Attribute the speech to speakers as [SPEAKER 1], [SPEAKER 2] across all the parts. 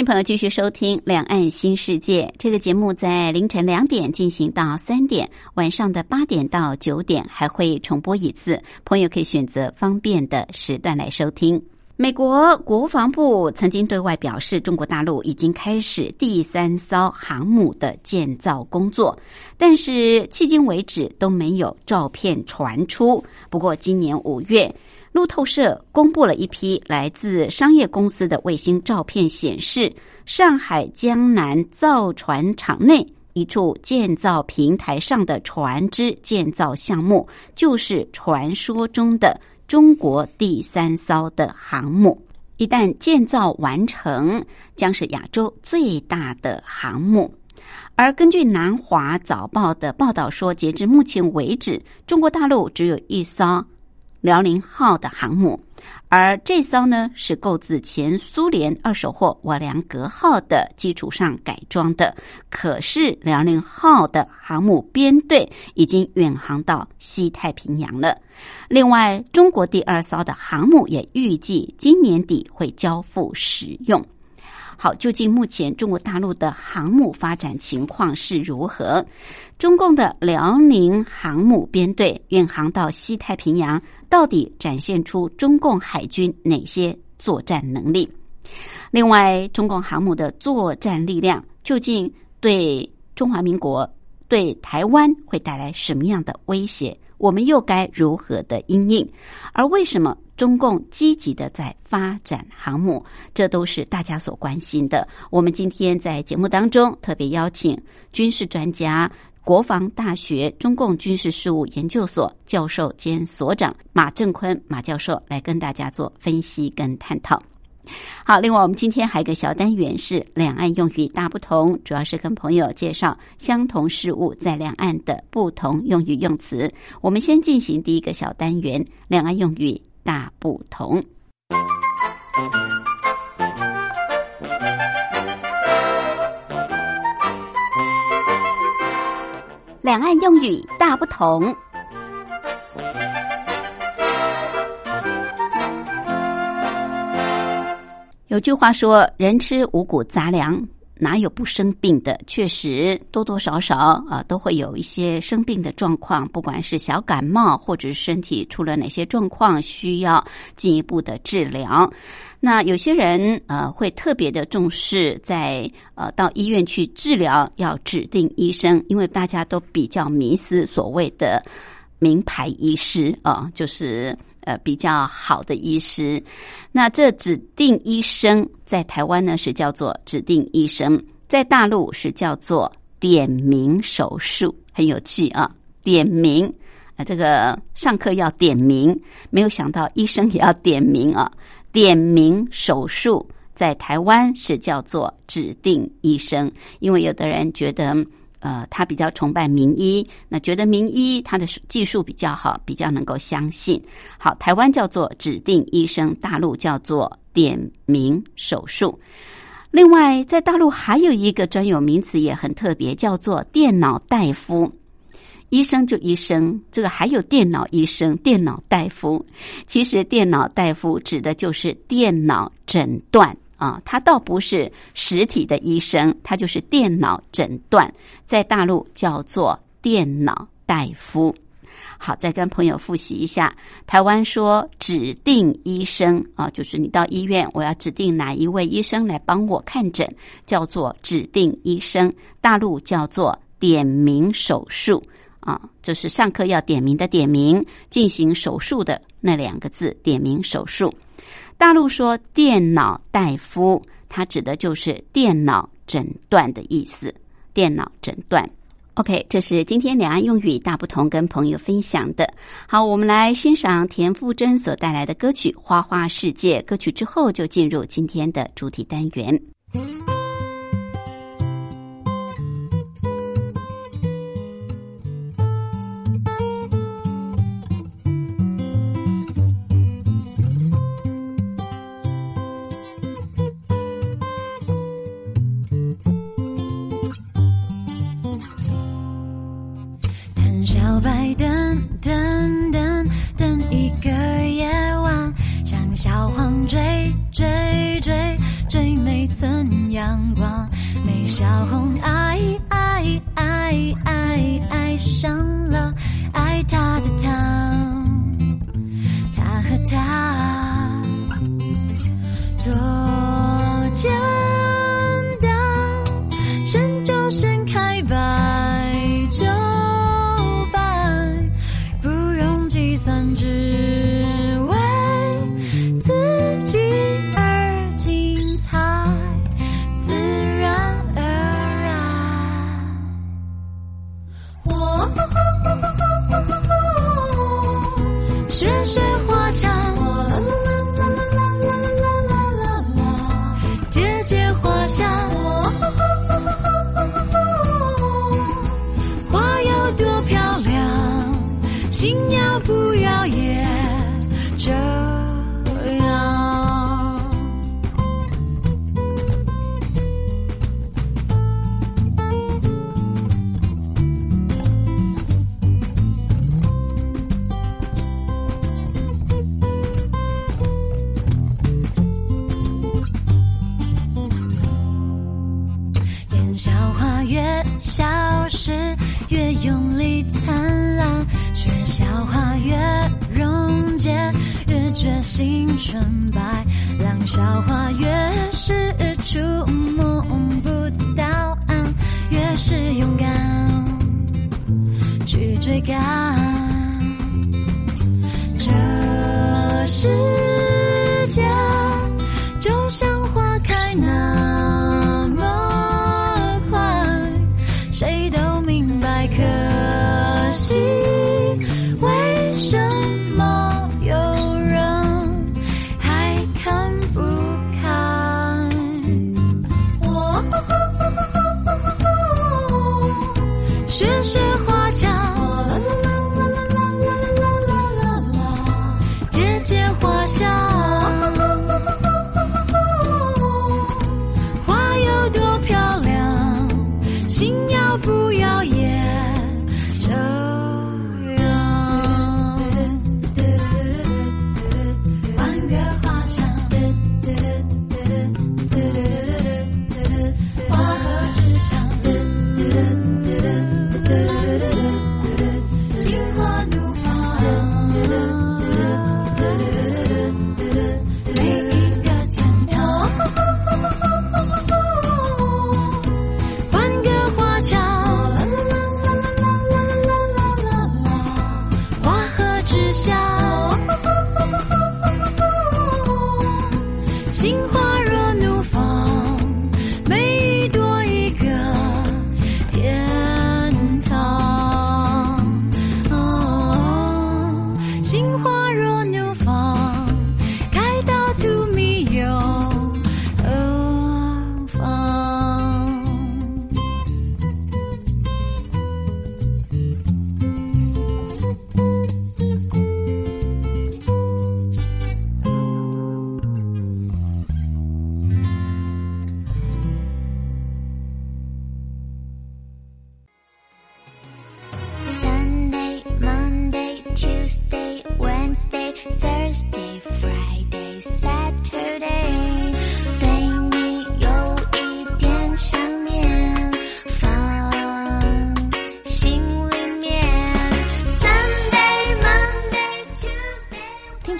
[SPEAKER 1] 迎朋友继续收听《两岸新世界》这个节目，在凌晨两点进行到三点，晚上的八点到九点还会重播一次。朋友可以选择方便的时段来收听。美国国防部曾经对外表示，中国大陆已经开始第三艘航母的建造工作，但是迄今为止都没有照片传出。不过今年五月。路透社公布了一批来自商业公司的卫星照片，显示上海江南造船厂内一处建造平台上的船只建造项目，就是传说中的中国第三艘的航母。一旦建造完成，将是亚洲最大的航母。而根据南华早报的报道说，截至目前为止，中国大陆只有一艘。辽宁号的航母，而这艘呢是购自前苏联二手货瓦良格号的基础上改装的。可是辽宁号的航母编队已经远航到西太平洋了。另外，中国第二艘的航母也预计今年底会交付使用。好，究竟目前中国大陆的航母发展情况是如何？中共的辽宁航母编队远航到西太平洋。到底展现出中共海军哪些作战能力？另外，中共航母的作战力量究竟对中华民国、对台湾会带来什么样的威胁？我们又该如何的应应？而为什么中共积极的在发展航母？这都是大家所关心的。我们今天在节目当中特别邀请军事专家。国防大学中共军事事务研究所教授兼所长马正坤马教授来跟大家做分析跟探讨。好，另外我们今天还有一个小单元是两岸用语大不同，主要是跟朋友介绍相同事物在两岸的不同用语用词。我们先进行第一个小单元：两岸用语大不同。两岸用语大不同。有句话说：“人吃五谷杂粮，哪有不生病的？”确实，多多少少啊，都会有一些生病的状况，不管是小感冒，或者是身体出了哪些状况，需要进一步的治疗。那有些人呃会特别的重视，在呃到医院去治疗要指定医生，因为大家都比较迷思所谓的名牌医师啊，就是比较好的医师。那这指定医生在台湾呢是叫做指定医生，在大陆是叫做点名手术，很有趣啊！点名啊，这个上课要点名，没有想到医生也要点名啊。点名手术在台湾是叫做指定医生，因为有的人觉得，呃，他比较崇拜名医，那觉得名医他的技术比较好，比较能够相信。好，台湾叫做指定医生，大陆叫做点名手术。另外，在大陆还有一个专有名词也很特别，叫做电脑大夫。医生就医生，这个还有电脑医生、电脑大夫。其实电脑大夫指的就是电脑诊断啊，他倒不是实体的医生，他就是电脑诊断，在大陆叫做电脑大夫。好，再跟朋友复习一下，台湾说指定医生啊，就是你到医院，我要指定哪一位医生来帮我看诊，叫做指定医生。大陆叫做点名手术。啊，就是上课要点名的点名，进行手术的那两个字，点名手术。大陆说电脑大夫，它指的就是电脑诊断的意思。电脑诊断 OK，这是今天两岸用语大不同跟朋友分享的。好，我们来欣赏田馥甄所带来的歌曲《花花世界》。歌曲之后就进入今天的主题单元。
[SPEAKER 2] 小黄追追追追每寸阳光，美小红爱爱爱爱爱上了爱他的他，他和他多久？桃花越是触摸不到岸越是勇敢去追赶。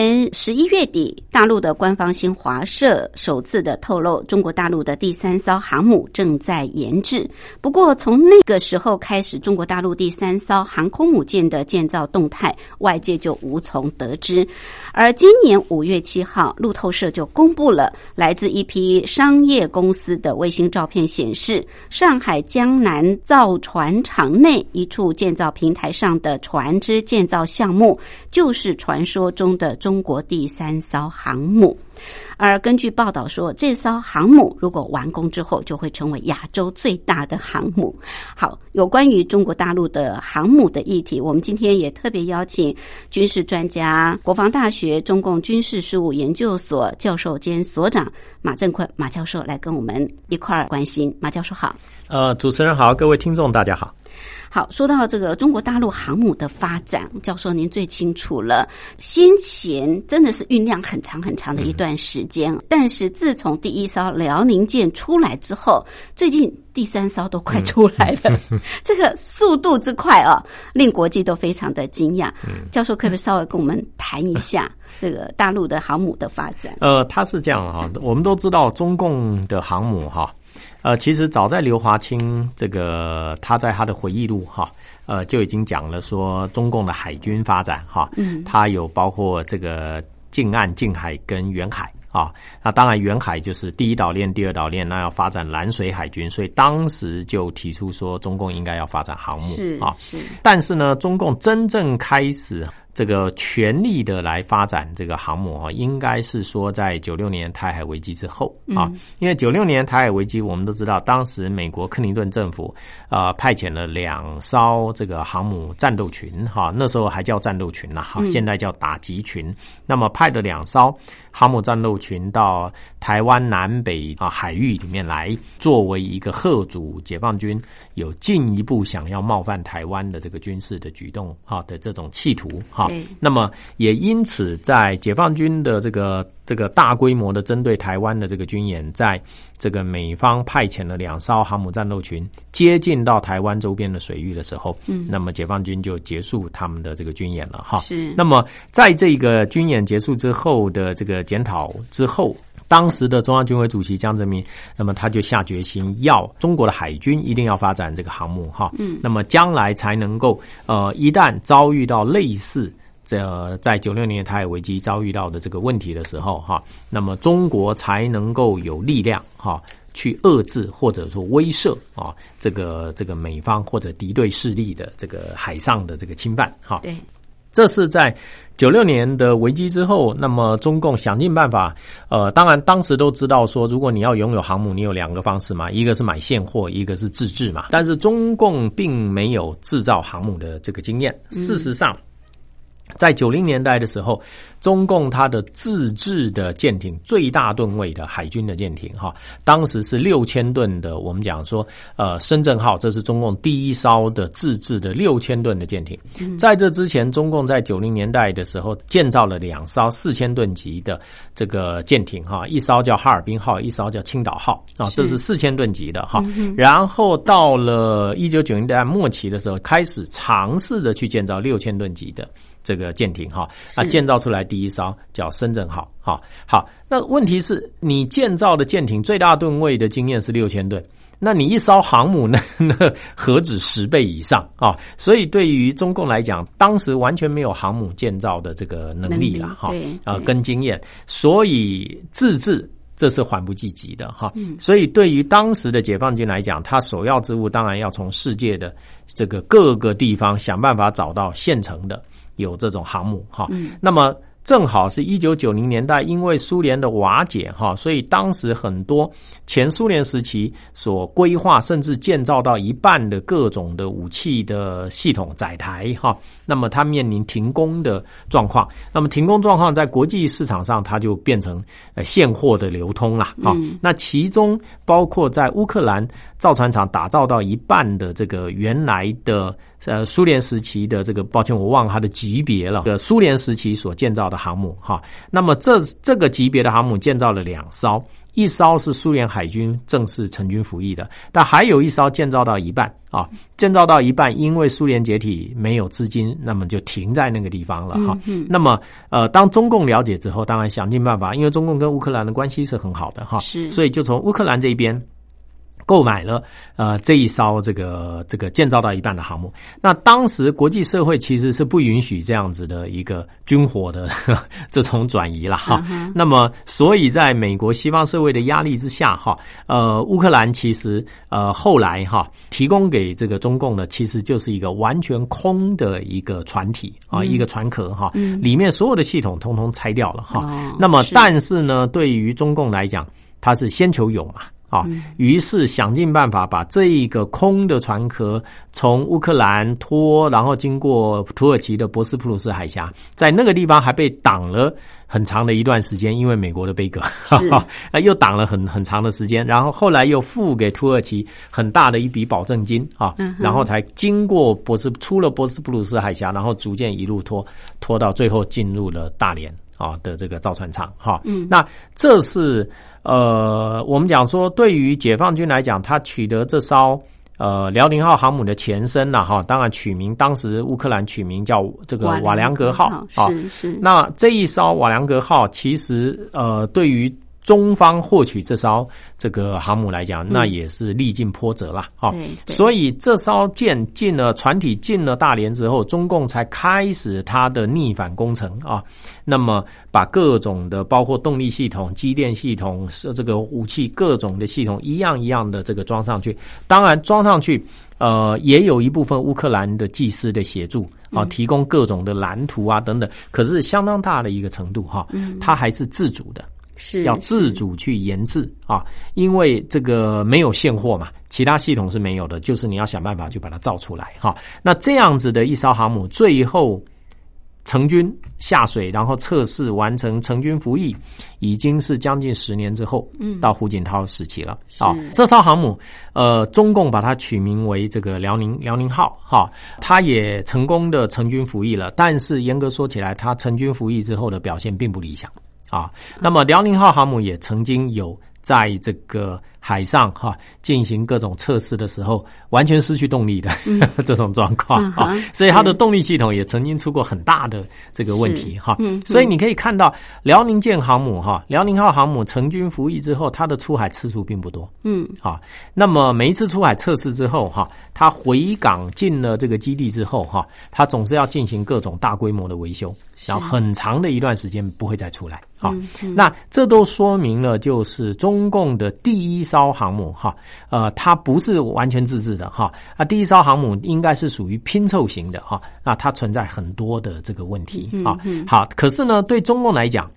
[SPEAKER 1] 去十一月底，大陆的官方新华社首次的透露，中国大陆的第三艘航母正在研制。不过，从那个时候开始，中国大陆第三艘航空母舰的建造动态，外界就无从得知。而今年五月七号，路透社就公布了来自一批商业公司的卫星照片，显示上海江南造船厂内一处建造平台上的船只建造项目，就是传说中的中国第三艘航母。而根据报道说，这艘航母如果完工之后，就会成为亚洲最大的航母。好，有关于中国大陆的航母的议题，我们今天也特别邀请军事专家、国防大学中共军事事务研究所教授兼所长马正坤马教授来跟我们一块儿关心。马教授好，
[SPEAKER 3] 呃，主持人好，各位听众大家好。
[SPEAKER 1] 好，说到这个中国大陆航母的发展，教授您最清楚了。先前真的是酝酿很长很长的一段时间，但是自从第一艘辽宁舰出来之后，最近第三艘都快出来了，这个速度之快啊，令国际都非常的惊讶。教授可不可以稍微跟我们谈一下 这个大陆的航母的发展？
[SPEAKER 3] 呃，它是这样哈，我们都知道中共的航母哈。呃，其实早在刘华清这个他在他的回忆录哈，呃就已经讲了说中共的海军发展哈，嗯，他有包括这个近岸、近海跟远海啊。那当然远海就是第一岛链、第二岛链，那要发展蓝水海军，所以当时就提出说中共应该要发展航母啊。是，但是呢，中共真正开始。这个全力的来发展这个航母啊，应该是说在九六年台海危机之后啊，因为九六年台海危机，我们都知道，当时美国克林顿政府啊派遣了两艘这个航母战斗群哈，那时候还叫战斗群呐，哈，现在叫打击群，那么派的两艘。航母战斗群到台湾南北啊海域里面来，作为一个贺主解放军有进一步想要冒犯台湾的这个军事的举动哈的这种企图哈。那么也因此在解放军的这个。这个大规模的针对台湾的这个军演，在这个美方派遣了两艘航母战斗群接近到台湾周边的水域的时候，嗯，那么解放军就结束他们的这个军演了哈。是。那么在这个军演结束之后的这个检讨之后，当时的中央军委主席江泽民，那么他就下决心要中国的海军一定要发展这个航母哈。嗯。那么将来才能够呃，一旦遭遇到类似。这在九六年台海危机遭遇到的这个问题的时候，哈，那么中国才能够有力量哈去遏制或者说威慑啊这个这个美方或者敌对势力的这个海上的这个侵犯哈。对，这是在九六年的危机之后，那么中共想尽办法，呃，当然当时都知道说，如果你要拥有航母，你有两个方式嘛，一个是买现货，一个是自制嘛。但是中共并没有制造航母的这个经验，事实上。在九零年代的时候，中共它的自制的舰艇最大吨位的海军的舰艇，哈，当时是六千吨的。我们讲说，呃，深圳号，这是中共第一艘的自制的六千吨的舰艇。在这之前，中共在九零年代的时候建造了两艘四千吨级的这个舰艇，哈，一艘叫哈尔滨号，一艘叫青岛号，啊，这是四千吨级的，哈。然后到了一九九零年代末期的时候，开始尝试着去建造六千吨级的。这个舰艇哈，啊建造出来第一艘叫深圳号哈。好，那问题是你建造的舰艇最大吨位的经验是六千吨，那你一艘航母呢？那何止十倍以上啊！所以对于中共来讲，当时完全没有航母建造的这个能力了哈啊，跟经验，所以自制这是缓不济急的哈。所以对于当时的解放军来讲，他首要之务当然要从世界的这个各个地方想办法找到现成的。有这种航母哈，那么正好是一九九零年代，因为苏联的瓦解哈，所以当时很多前苏联时期所规划甚至建造到一半的各种的武器的系统载台哈，那么它面临停工的状况。那么停工状况在国际市场上，它就变成呃现货的流通了啊。那其中包括在乌克兰造船厂打造到一半的这个原来的。呃，苏联时期的这个，抱歉，我忘了它的级别了。的苏联时期所建造的航母，哈，那么这这个级别的航母建造了两艘，一艘是苏联海军正式成军服役的，但还有一艘建造到一半啊，建造到一半，因为苏联解体没有资金，那么就停在那个地方了哈。那么呃，当中共了解之后，当然想尽办法，因为中共跟乌克兰的关系是很好的哈，
[SPEAKER 1] 是，
[SPEAKER 3] 所以就从乌克兰这边。购买了呃这一艘这个这个建造到一半的航母，那当时国际社会其实是不允许这样子的一个军火的 这种转移了哈。那么，所以在美国西方社会的压力之下哈，呃，乌克兰其实呃后来哈提供给这个中共的其实就是一个完全空的一个船体啊，一个船壳哈，里面所有的系统通通拆掉了哈。那么，但是呢，对于中共来讲，它是先求有嘛。啊，于是想尽办法把这一个空的船壳从乌克兰拖，然后经过土耳其的博斯普鲁斯海峡，在那个地方还被挡了很长的一段时间，因为美国的杯葛，啊，又挡了很很长的时间，然后后来又付给土耳其很大的一笔保证金啊，然后才经过博斯出了博斯普鲁斯海峡，然后逐渐一路拖拖到最后进入了大连啊的这个造船厂哈，嗯，那这是。呃，我们讲说，对于解放军来讲，他取得这艘呃辽宁号航母的前身了哈，当然取名当时乌克兰取名叫这个瓦良格号
[SPEAKER 1] 啊，是是。
[SPEAKER 3] 那这一艘瓦良格号，其实呃，对于中方获取这艘这个航母来讲，那也是历尽波折了啊。所以这艘舰进了船体进了大连之后，中共才开始它的逆反工程啊。那么把各种的包括动力系统、机电系统、是这个武器各种的系统一样一样的这个装上去。当然装上去，呃，也有一部分乌克兰的技师的协助啊，提供各种的蓝图啊等等。可是相当大的一个程度哈，它还是自主的。
[SPEAKER 1] 是
[SPEAKER 3] 要自主去研制啊，因为这个没有现货嘛，其他系统是没有的，就是你要想办法去把它造出来哈。那这样子的一艘航母，最后成军下水，然后测试完成成军服役，已经是将近十年之后，嗯，到胡锦涛时期了啊。这艘航母，呃，中共把它取名为这个辽宁辽宁号哈，它也成功的成军服役了，但是严格说起来，它成军服役之后的表现并不理想。啊，那么辽宁号航母也曾经有在这个海上哈进行各种测试的时候，完全失去动力的 这种状况啊，所以它的动力系统也曾经出过很大的这个问题哈。所以你可以看到辽宁舰航母哈，辽宁号航母成军服役之后，它的出海次数并不多。嗯，啊，那么每一次出海测试之后哈，它回港进了这个基地之后哈，它总是要进行各种大规模的维修，然后很长的一段时间不会再出来。好，那这都说明了，就是中共的第一艘航母哈，呃，它不是完全自制的哈，啊，第一艘航母应该是属于拼凑型的哈，那它存在很多的这个问题啊。好，可是呢，对中共来讲，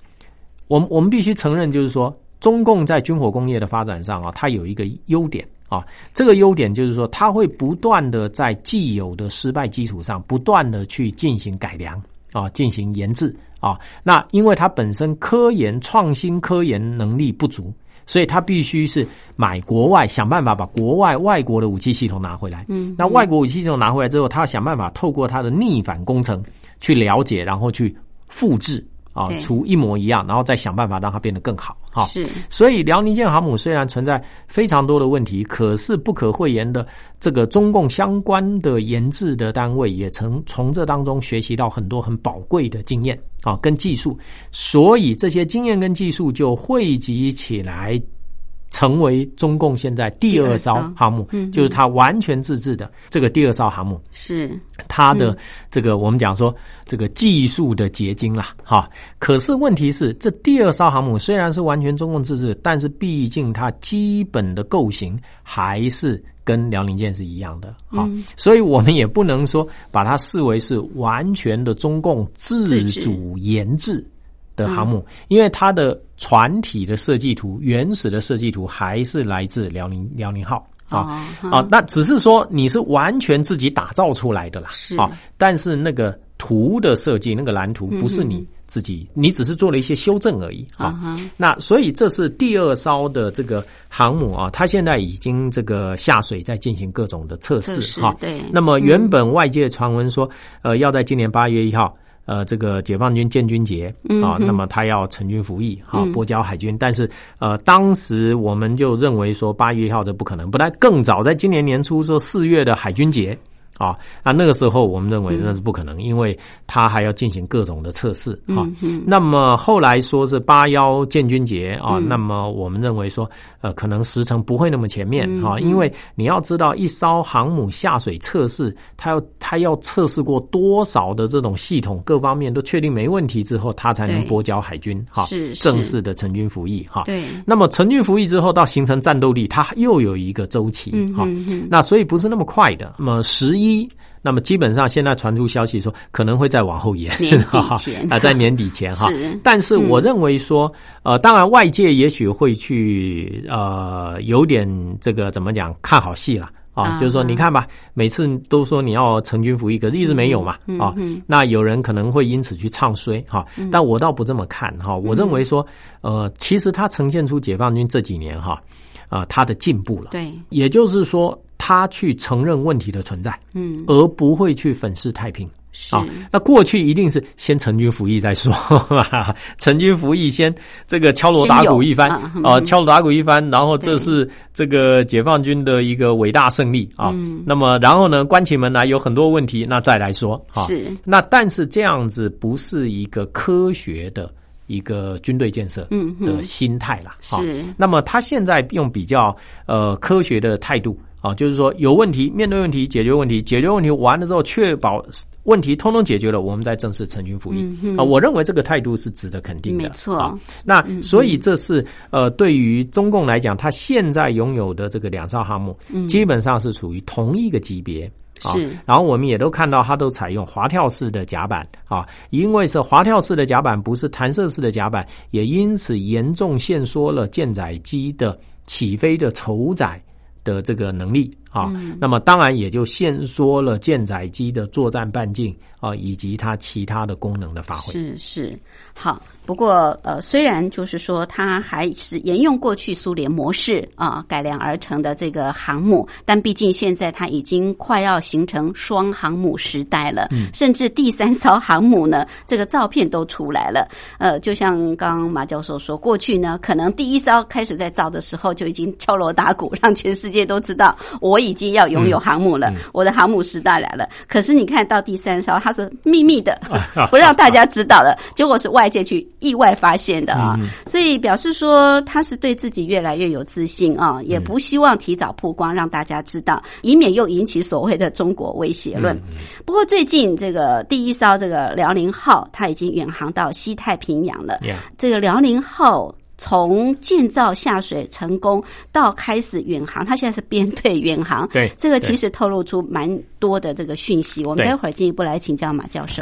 [SPEAKER 3] 我们我们必须承认，就是说，中共在军火工业的发展上啊，它有一个优点啊，这个优点就是说，它会不断的在既有的失败基础上，不断的去进行改良啊，进行研制。啊，那因为它本身科研创新科研能力不足，所以他必须是买国外，想办法把国外外国的武器系统拿回来。嗯，那外国武器系统拿回来之后，他要想办法透过他的逆反工程去了解，然后去复制。啊，除一模一样，然后再想办法让它变得更好。哈，
[SPEAKER 1] 是。
[SPEAKER 3] 所以辽宁舰航母虽然存在非常多的问题，可是不可讳言的，这个中共相关的研制的单位也曾从这当中学习到很多很宝贵的经验啊，跟技术。所以这些经验跟技术就汇集起来。成为中共现在第二艘航母，就是它完全自制的这个第二艘航母，
[SPEAKER 1] 是。
[SPEAKER 3] 它的这个我们讲说这个技术的结晶啦，哈。可是问题是，这第二艘航母虽然是完全中共自制，但是毕竟它基本的构型还是跟辽宁舰是一样的，哈。所以我们也不能说把它视为是完全的中共自主研制。的航母，因为它的船体的设计图、原始的设计图还是来自辽宁辽宁号。啊啊，那只是说你是完全自己打造出来的啦，啊，但是那个图的设计，那个蓝图不是你自己，你只是做了一些修正而已啊。那所以这是第二艘的这个航母啊，它现在已经这个下水在进行各种的测试哈。
[SPEAKER 1] 对，
[SPEAKER 3] 那么原本外界传闻说，呃，要在今年八月一号。呃，这个解放军建军节啊，那么他要成军服役，啊，拨交海军。但是，呃，当时我们就认为说八月一号这不可能，不但更早，在今年年初说四月的海军节。啊，那那个时候我们认为那是不可能，因为他还要进行各种的测试啊。那么后来说是八幺建军节啊，那么我们认为说，呃，可能时程不会那么前面啊，因为你要知道，一艘航母下水测试，它要它要测试过多少的这种系统，各方面都确定没问题之后，它才能拨交海军哈，正式的成军服役哈。
[SPEAKER 1] 对。
[SPEAKER 3] 那么成军服役之后，到形成战斗力，它又有一个周期哈。那所以不是那么快的。那么十一。一，那么基本上现在传出消息说可能会再往后延，啊，在年底前哈。但是我认为说，呃，当然外界也许会去呃有点这个怎么讲看好戏了啊，就是说你看吧，每次都说你要成军服役，可是一直没有嘛啊。那有人可能会因此去唱衰哈，但我倒不这么看哈。我认为说，呃，其实它呈现出解放军这几年哈啊，它的进步了。
[SPEAKER 1] 对，
[SPEAKER 3] 也就是说。他去承认问题的存在，嗯，而不会去粉饰太平
[SPEAKER 1] 啊。
[SPEAKER 3] 那过去一定是先成军服役再说，成军服役先这个敲锣打鼓一番啊，敲锣打鼓一番，然后这是这个解放军的一个伟大胜利啊。那么然后呢，关起门来有很多问题，那再来说啊。
[SPEAKER 1] 是
[SPEAKER 3] 那但是这样子不是一个科学的一个军队建设的心态了。
[SPEAKER 1] 是
[SPEAKER 3] 那么他现在用比较呃科学的态度。啊，就是说有问题，面对问题，解决问题，解决问题完了之后，确保问题通通解决了，我们再正式成军服役。啊，我认为这个态度是值得肯定的。
[SPEAKER 1] 没错。
[SPEAKER 3] 那所以这是呃，对于中共来讲，他现在拥有的这个两艘航母，基本上是处于同一个级别。
[SPEAKER 1] 是。
[SPEAKER 3] 然后我们也都看到，它都采用滑跳式的甲板啊，因为是滑跳式的甲板，不是弹射式的甲板，也因此严重限缩了舰载机的起飞的筹载。的这个能力。啊，那么当然也就限缩了舰载机的作战半径啊，以及它其他的功能的发挥。
[SPEAKER 1] 是是好。不过，呃，虽然就是说它还是沿用过去苏联模式啊改良而成的这个航母，但毕竟现在它已经快要形成双航母时代了。嗯，甚至第三艘航母呢，这个照片都出来了。呃，就像刚刚马教授说，过去呢，可能第一艘开始在造的时候就已经敲锣打鼓，让全世界都知道我已经要拥有航母了，我的航母时代来了。可是你看到第三艘，它是秘密的，不让大家知道的，结果是外界去。意外发现的啊，所以表示说他是对自己越来越有自信啊，也不希望提早曝光让大家知道，以免又引起所谓的中国威胁论。不过最近这个第一艘这个辽宁号，它已经远航到西太平洋了。这个辽宁号从建造下水成功到开始远航，它现在是编队远航。
[SPEAKER 3] 对，
[SPEAKER 1] 这个其实透露出蛮多的这个讯息。我们待会儿进一步来请教马教授。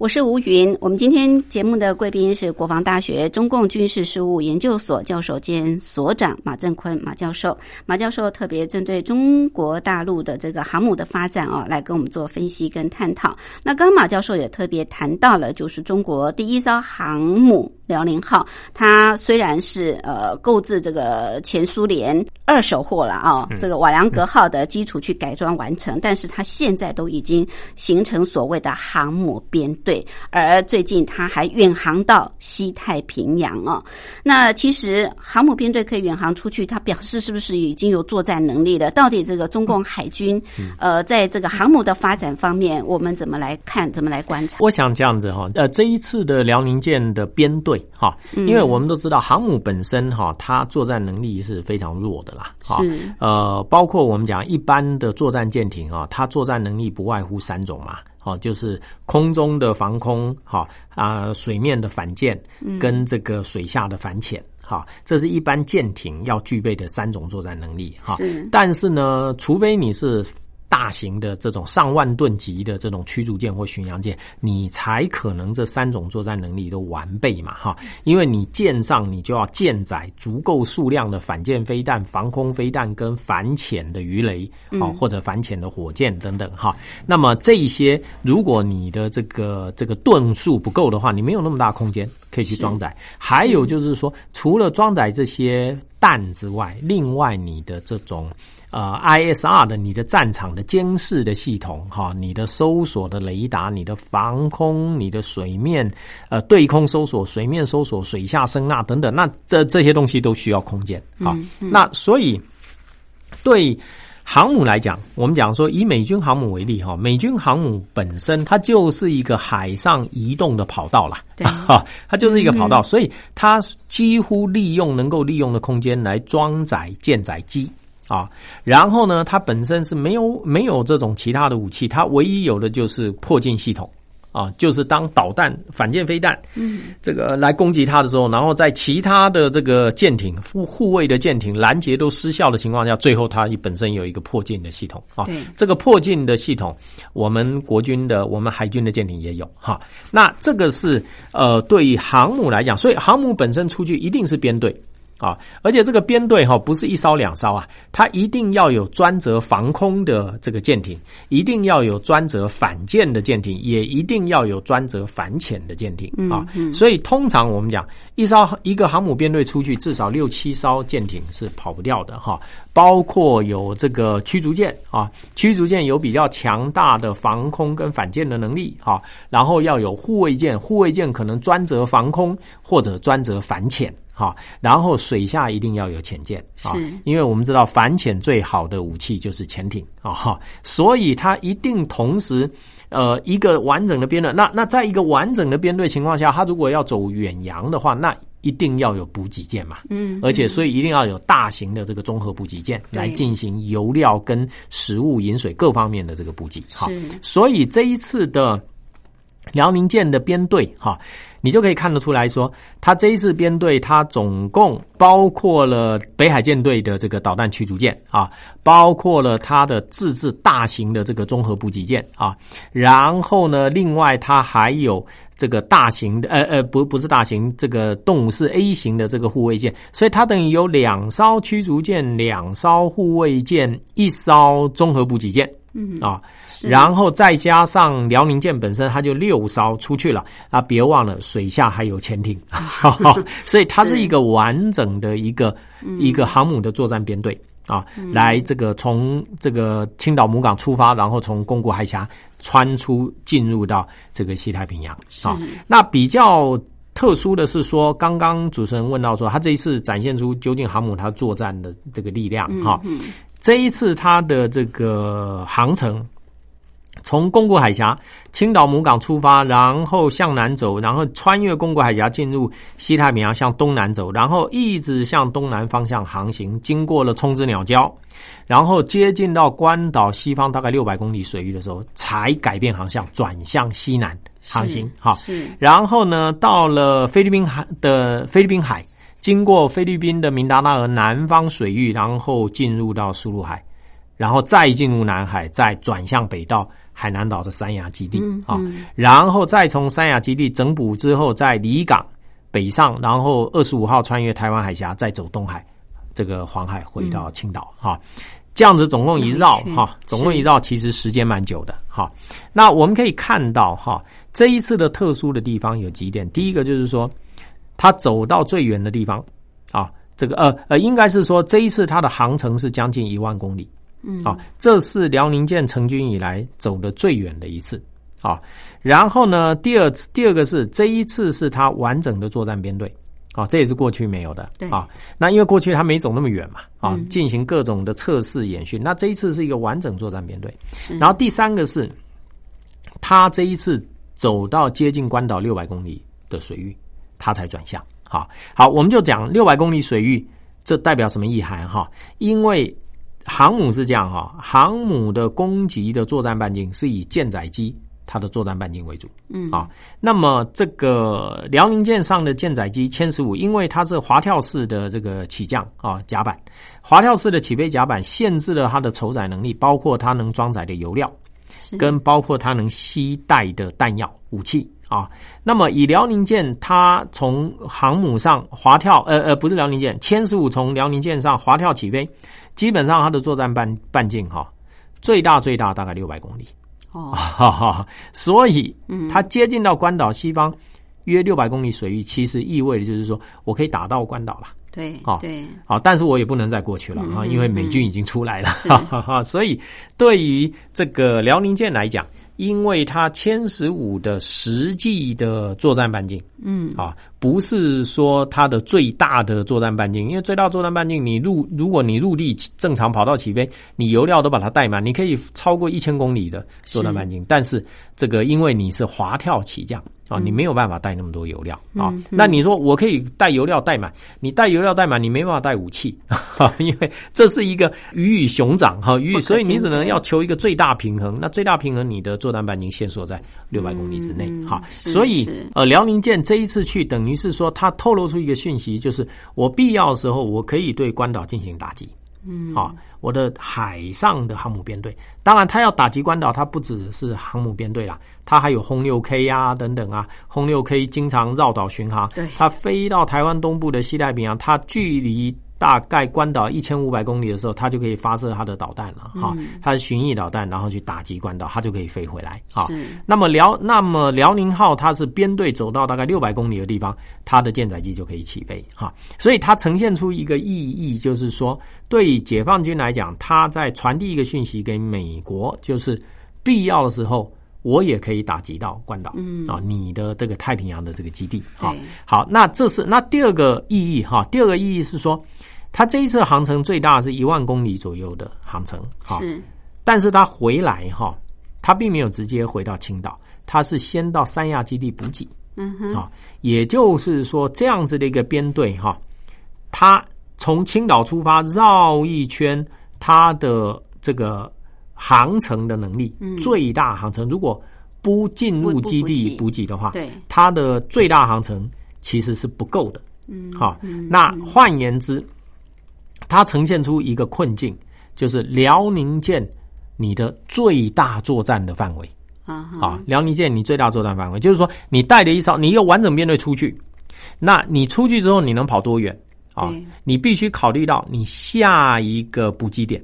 [SPEAKER 1] 我是吴云，我们今天节目的贵宾是国防大学中共军事事务研究所教授兼所长马振坤马教授。马教授特别针对中国大陆的这个航母的发展哦，来跟我们做分析跟探讨。那刚马教授也特别谈到了，就是中国第一艘航母辽宁号，它虽然是呃购置这个前苏联二手货了啊，这个瓦良格号的基础去改装完成，但是它现在都已经形成所谓的航母编队。而最近它还远航到西太平洋哦。那其实航母编队可以远航出去，他表示是不是已经有作战能力了？到底这个中共海军呃，在这个航母的发展方面，我们怎么来看？怎么来观察？
[SPEAKER 3] 我想这样子哈，呃，这一次的辽宁舰的编队哈，因为我们都知道航母本身哈，它作战能力是非常弱的啦。
[SPEAKER 1] 是
[SPEAKER 3] 呃，包括我们讲一般的作战舰艇啊，它作战能力不外乎三种嘛。好，就是空中的防空，好啊，水面的反舰，跟这个水下的反潜，好，这是一般舰艇要具备的三种作战能力，哈。但是呢，除非你是。大型的这种上万吨级的这种驱逐舰或巡洋舰，你才可能这三种作战能力都完备嘛，哈，因为你舰上你就要舰载足够数量的反舰飞弹、防空飞弹跟反潜的鱼雷，好或者反潜的火箭等等，哈。那么这些，如果你的这个这个吨数不够的话，你没有那么大空间可以去装载。还有就是说，除了装载这些弹之外，另外你的这种。呃，ISR 的你的战场的监视的系统，哈，你的搜索的雷达，你的防空，你的水面，呃，对空搜索、水面搜索、水下声呐等等，那这这些东西都需要空间，好，那所以对航母来讲，我们讲说以美军航母为例，哈，美军航母本身它就是一个海上移动的跑道啦，哈，它就是一个跑道，所以它几乎利用能够利用的空间来装载舰载机。啊，然后呢，它本身是没有没有这种其他的武器，它唯一有的就是迫近系统啊，就是当导弹反舰飞弹，嗯，这个来攻击它的时候，然后在其他的这个舰艇护护卫的舰艇拦截都失效的情况下，最后它本身有一个迫近的系统啊，这个迫近的系统，我们国军的我们海军的舰艇也有哈，那这个是呃，对于航母来讲，所以航母本身出去一定是编队。啊，而且这个编队哈不是一艘两艘啊，它一定要有专责防空的这个舰艇，一定要有专责反舰的舰艇，也一定要有专责反潜的舰艇啊。所以通常我们讲，一艘一个航母编队出去，至少六七艘舰艇是跑不掉的哈。包括有这个驱逐舰啊，驱逐舰有比较强大的防空跟反舰的能力啊，然后要有护卫舰，护卫舰可能专责防空或者专责反潜。好，然后水下一定要有潜舰啊，因为我们知道反潜最好的武器就是潜艇啊，哈，所以它一定同时，呃，一个完整的编队。那那在一个完整的编队情况下，它如果要走远洋的话，那一定要有补给舰嘛，嗯，而且所以一定要有大型的这个综合补给舰来进行油料跟食物、饮水各方面的这个补给。好，所以这一次的辽宁舰的编队，哈。你就可以看得出来说，他这一次编队，他总共包括了北海舰队的这个导弹驱逐舰啊，包括了他的自制大型的这个综合补给舰啊，然后呢，另外他还有这个大型的呃呃不不是大型这个动物式 A 型的这个护卫舰，所以它等于有两艘驱逐舰、两艘护卫舰、一艘综合补给舰。嗯啊，然后再加上辽宁舰本身，它就六艘出去了啊！别忘了水下还有潜艇，所以它是一个完整的一个一个航母的作战编队啊，来这个从这个青岛母港出发，然后从宫古海峡穿出进入到这个西太平洋啊。那比较特殊的是说，刚刚主持人问到说，他这一次展现出究竟航母它作战的这个力量哈。这一次它的这个航程从宫古海峡青岛母港出发，然后向南走，然后穿越宫古海峡进入西太平洋，向东南走，然后一直向东南方向航行，经过了冲之鸟礁，然后接近到关岛西方大概六百公里水域的时候，才改变航向，转向西南航行。好，
[SPEAKER 1] 是
[SPEAKER 3] 然后呢，到了菲律宾海的菲律宾海，经过菲律宾的明达纳尔南方水域，然后进入到苏禄海，然后再进入南海，再转向北到海南岛的三亚基地
[SPEAKER 1] 嗯
[SPEAKER 3] 啊，然后再从三亚基地整补之后，在离港北上，然后二十五号穿越台湾海峡，再走东海，这个黄海回到青岛哈。这样子总共一绕哈，总共一绕其实时间蛮久的哈。那我们可以看到哈，这一次的特殊的地方有几点。第一个就是说，他走到最远的地方啊，这个呃呃，应该是说这一次它的航程是将近一万公里，嗯啊，这是辽宁舰成军以来走的最远的一次啊。然后呢，第二次第二个是这一次是他完整的作战编队。啊，这也是过去没有的
[SPEAKER 1] 对
[SPEAKER 3] 啊。那因为过去他没走那么远嘛，啊，
[SPEAKER 1] 嗯
[SPEAKER 3] 进行各种的测试演训。那这一次是一个完整作战编队。然后第三个是，他这一次走到接近关岛六百公里的水域，他才转向。好，好，我们就讲六百公里水域，这代表什么意涵哈？因为航母是这样哈，航母的攻击的作战半径是以舰载机它的作战半径为主。
[SPEAKER 1] 嗯
[SPEAKER 3] 啊，那么这个辽宁舰上的舰载机歼十五，因为它是滑跳式的这个起降啊甲板，滑跳式的起飞甲板限制了它的筹载能力，包括它能装载的油料，跟包括它能携带的弹药武器啊。那么以辽宁舰，它从航母上滑跳，呃呃，不是辽宁舰，歼十五从辽宁舰上滑跳起飞，基本上它的作战半半径哈、最大最大大概六百公里。
[SPEAKER 1] 哦，
[SPEAKER 3] 哈哈，所以它接近到关岛西方约六百公里水域，其实意味着就是说我可以打到关岛了。
[SPEAKER 1] 对
[SPEAKER 3] 好
[SPEAKER 1] 对，
[SPEAKER 3] 好，但是我也不能再过去了啊，
[SPEAKER 1] 嗯
[SPEAKER 3] 因为美军已经出来了，
[SPEAKER 1] 是
[SPEAKER 3] 哈哈哈。所以对于这个辽宁舰来讲，因为它歼十五的实际的作战半径。
[SPEAKER 1] 嗯
[SPEAKER 3] 啊，不是说它的最大的作战半径，因为最大作战半径，你陆如果你陆地正常跑道起飞，你油料都把它带满，你可以超过一千公里的作战半径。但是这个因为你是滑跳起降啊，你没有办法带那么多油料啊。那你说我可以带油料带满，你带油料带满，你没办法带武器，因为这是一个鱼与熊掌哈，鱼与，所以你只能要求一个最大平衡。那最大平衡，你的作战半径限缩在六百公里之内
[SPEAKER 1] 嗯
[SPEAKER 3] 哈。所以呃，辽宁舰这一次去，等于是说他透露出一个讯息，就是我必要的时候，我可以对关岛进行打击。嗯，啊，我的海上的航母编队，当然，他要打击关岛，他不只是航母编队啦，他还有轰六 K 呀等等啊，轰六 K 经常绕岛巡航，
[SPEAKER 1] 对。
[SPEAKER 3] 它飞到台湾东部的西太平洋，它距离大概关岛一千五百公里的时候，它就可以发射它的导弹了哈，它是巡弋导弹，然后去打击关岛，它就可以飞回来啊。那么辽那么辽宁号它是编队走到大概六百公里的地方，它的舰载机就可以起飞哈，所以它呈现出一个意义，就是说对解放军来讲，它在传递一个讯息给美国，就是必要的时候。我也可以打击到关岛，嗯。啊，你的这个太平洋的这个基地，好
[SPEAKER 1] 对。
[SPEAKER 3] 好，那这是那第二个意义哈，第二个意义是说，它这一次航程最大是一万公里左右的航程，哈，
[SPEAKER 1] 是。
[SPEAKER 3] 但是它回来哈，它并没有直接回到青岛，它是先到三亚基地补给
[SPEAKER 1] 嗯哼。
[SPEAKER 3] 啊，也就是说这样子的一个编队哈，它从青岛出发绕一圈，它的这个航程的能力，最大航程如果不进入基地补给的话，
[SPEAKER 1] 对。
[SPEAKER 3] 它的最大航程其实是不够的。
[SPEAKER 1] 嗯
[SPEAKER 3] 好，那换言之，它呈现出一个困境，就是辽宁舰你的最大作战的范围。
[SPEAKER 1] 啊
[SPEAKER 3] 啊，辽宁舰你最大作战范围，就是说你带着一艘，你一个完整编队出去，那你出去之后你能跑多远？啊？你必须考虑到你下一个补给点。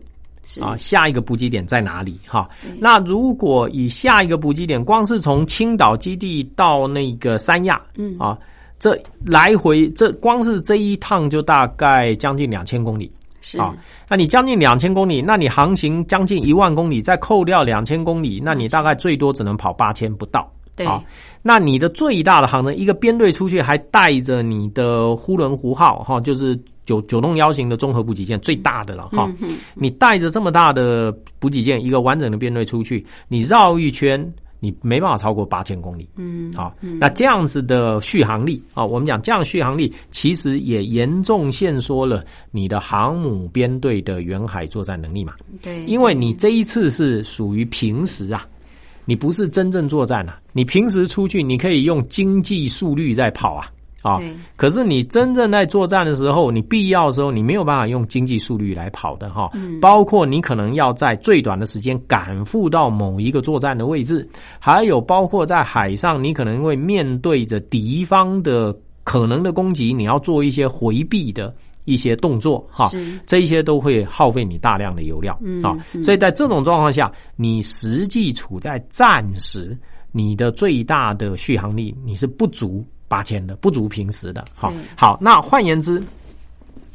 [SPEAKER 1] 是
[SPEAKER 3] 啊，下一个补给点在哪里？哈，那如果以下一个补给点，光是从青岛基地到那个三亚，
[SPEAKER 1] 嗯
[SPEAKER 3] 啊，这来回这光是这一趟就大概将近两千公里
[SPEAKER 1] 是
[SPEAKER 3] 啊。那你将近两千公里，那你航行将近一万公里，再扣掉两千公里，那你大概最多只能跑八千不到。
[SPEAKER 1] 对
[SPEAKER 3] 啊，那你的最大的航程，一个编队出去还带着你的呼伦湖号哈，就是九九洞幺型的综合补给舰最大的了哈。
[SPEAKER 1] 嗯
[SPEAKER 3] 你带着这么大的补给舰，一个完整的编队出去，你绕一圈，你没办法超过八千公里。
[SPEAKER 1] 嗯，
[SPEAKER 3] 好，那这样子的续航力啊，我们讲这样续航力，其实也严重限缩了你的航母编队的远海作战能力嘛。
[SPEAKER 1] 对，
[SPEAKER 3] 因为你这一次是属于平时啊，你不是真正作战啊，你平时出去你可以用经济速率在跑啊。啊，可是你真正在作战的时候，你必要的时候，你没有办法用经济速率来跑的哈。包括你可能要在最短的时间赶赴到某一个作战的位置，还有包括在海上，你可能会面对着敌方的可能的攻击，你要做一些回避的一些动作哈。这一些都会耗费你大量的油料
[SPEAKER 1] 嗯
[SPEAKER 3] 啊。所以在这种状况下，你实际处在战时，你的最大的续航力你是不足。八千的不足平时的，好好。那换言之，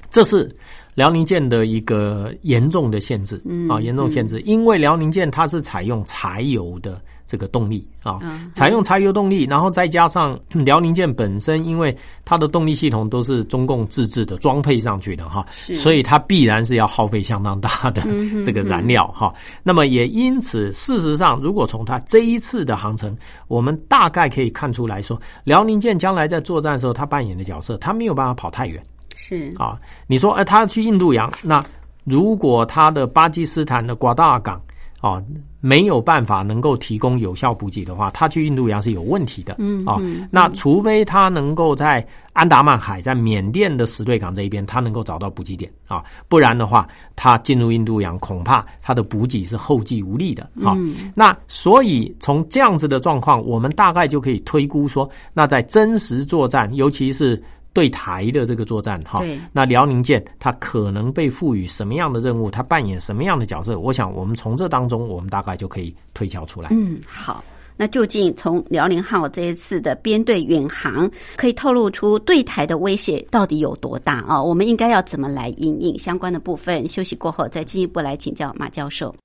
[SPEAKER 3] 这是辽宁舰的一个严重的限制。
[SPEAKER 1] 嗯
[SPEAKER 3] 啊，严重限制，因为辽宁舰它是采用柴油的这个动力啊。
[SPEAKER 1] 嗯，
[SPEAKER 3] 采用柴油动力，然后再加上嗯 辽宁舰本身，因为它的动力系统都是中共自制的装配上去的哈，所以它必然是要耗费相当大的
[SPEAKER 1] 嗯
[SPEAKER 3] 这个燃料哈。那么也因此，事实上，如果从它这一次的航程，我们大概可以看出来说，辽宁舰将来在作战的时候，它扮演的角色，它没有办法跑太远。
[SPEAKER 1] 是。
[SPEAKER 3] 啊，你说，哎，它去印度洋，那如果他的巴基斯坦的瓜达尔港啊没有办法能够提供有效补给的话，他去印度洋是有问题的。
[SPEAKER 1] 嗯
[SPEAKER 3] 啊
[SPEAKER 1] 嗯，
[SPEAKER 3] 那除非他能够在安达曼海，在缅甸的石对港这一边，他能够找到补给点啊，不然的话，他进入印度洋，恐怕他的补给是后继无力的啊。
[SPEAKER 1] 嗯
[SPEAKER 3] 那所以从这样子的状况，我们大概就可以推估说，那在真实作战，尤其是对台的这个作战哈，那辽宁舰它可能被赋予什么样的任务，它扮演什么样的角色？我想我们从这当中，我们大概就可以推敲出来。
[SPEAKER 1] 嗯，好。那究竟从辽宁号这一次的编队远航，可以透露出对台的威胁到底有多大啊？我们应该要怎么来应应相关的部分？休息过后再进一步来请教马教授。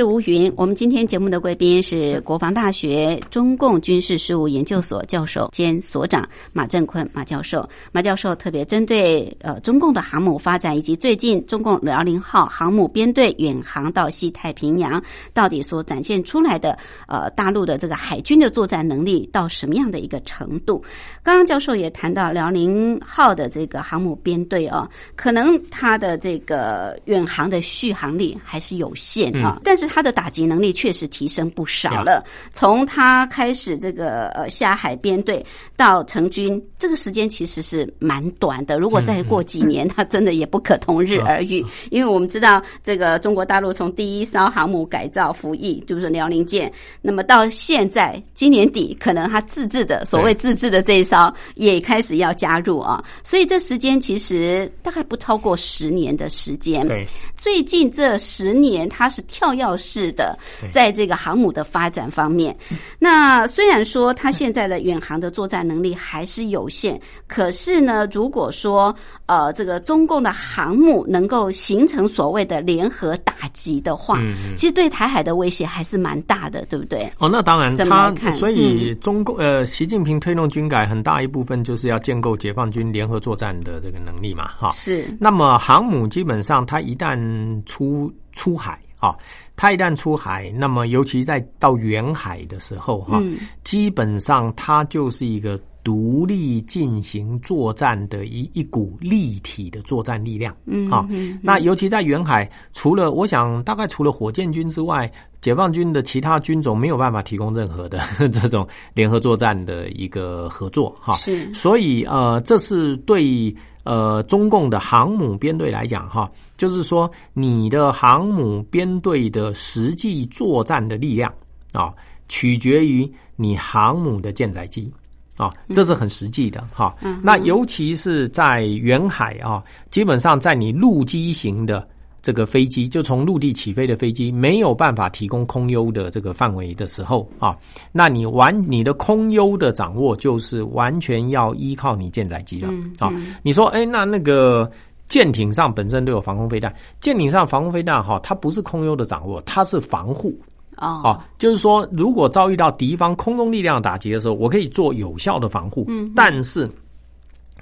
[SPEAKER 1] 是吴云。我们今天节目的贵宾是国防大学中共军事事务研究所教授兼所长马振坤马教授。马教授特别针对呃中共的航母发展，以及最近中共辽宁号航母编队远航到西太平洋，到底所展现出来的呃大陆的这个海军的作战能力到什么样的一个程度？刚刚教授也谈到辽宁号的这个航母编队哦，可能它的这个远航的续航力还是有限啊。但是它的打击能力确实提升不少了。从他开始这个呃下海编队到成军，这个时间其实是蛮短的。如果再过几年，他真的也不可同日而语。因为我们知道，这个中国大陆从第一艘航母改造服役，就是辽宁舰，那么到现在今年底，可能他自制的所谓自制的这一艘也开始要加入啊。所以这时间其实大概不超过十年的时间。
[SPEAKER 3] 对，
[SPEAKER 1] 最近这十年它是跳。跃式的，在这个航母的发展方面，那虽然说它现在的远航的作战能力还是有限，可是呢，如果说呃这个中共的航母能够形成所谓的联合打击的话，其实对台海的威胁还是蛮大的，对不对？
[SPEAKER 3] 哦，那当然，他所以中共呃，习近平推动军改很大一部分就是要建构解放军联合作战的这个能力嘛，哈。
[SPEAKER 1] 是。
[SPEAKER 3] 那么航母基本上，它一旦出出海。啊，它一旦出海，那么尤其在到远海的时候，哈，基本上它就是一个独立进行作战的一一股立体的作战力量。嗯，啊，那尤其在远海，除了我想大概除了火箭军之外，解放军的其他军种没有办法提供任何的 这种联合作战的一个合作。哈，
[SPEAKER 1] 是，
[SPEAKER 3] 所以呃，这是对。呃，中共的航母编队来讲，哈，就是说你的航母编队的实际作战的力量啊，取决于你航母的舰载机啊，这是很实际的哈。那尤其是在远海啊，基本上在你陆基型的。这个飞机就从陆地起飞的飞机没有办法提供空优的这个范围的时候啊，那你完你的空优的掌握就是完全要依靠你舰载机了啊。你说，哎，那那个舰艇上本身都有防空飞弹，舰艇上防空飞弹哈，它不是空优的掌握，它是防护啊。就是说，如果遭遇到敌方空中力量打击的时候，我可以做有效的防护，嗯，但是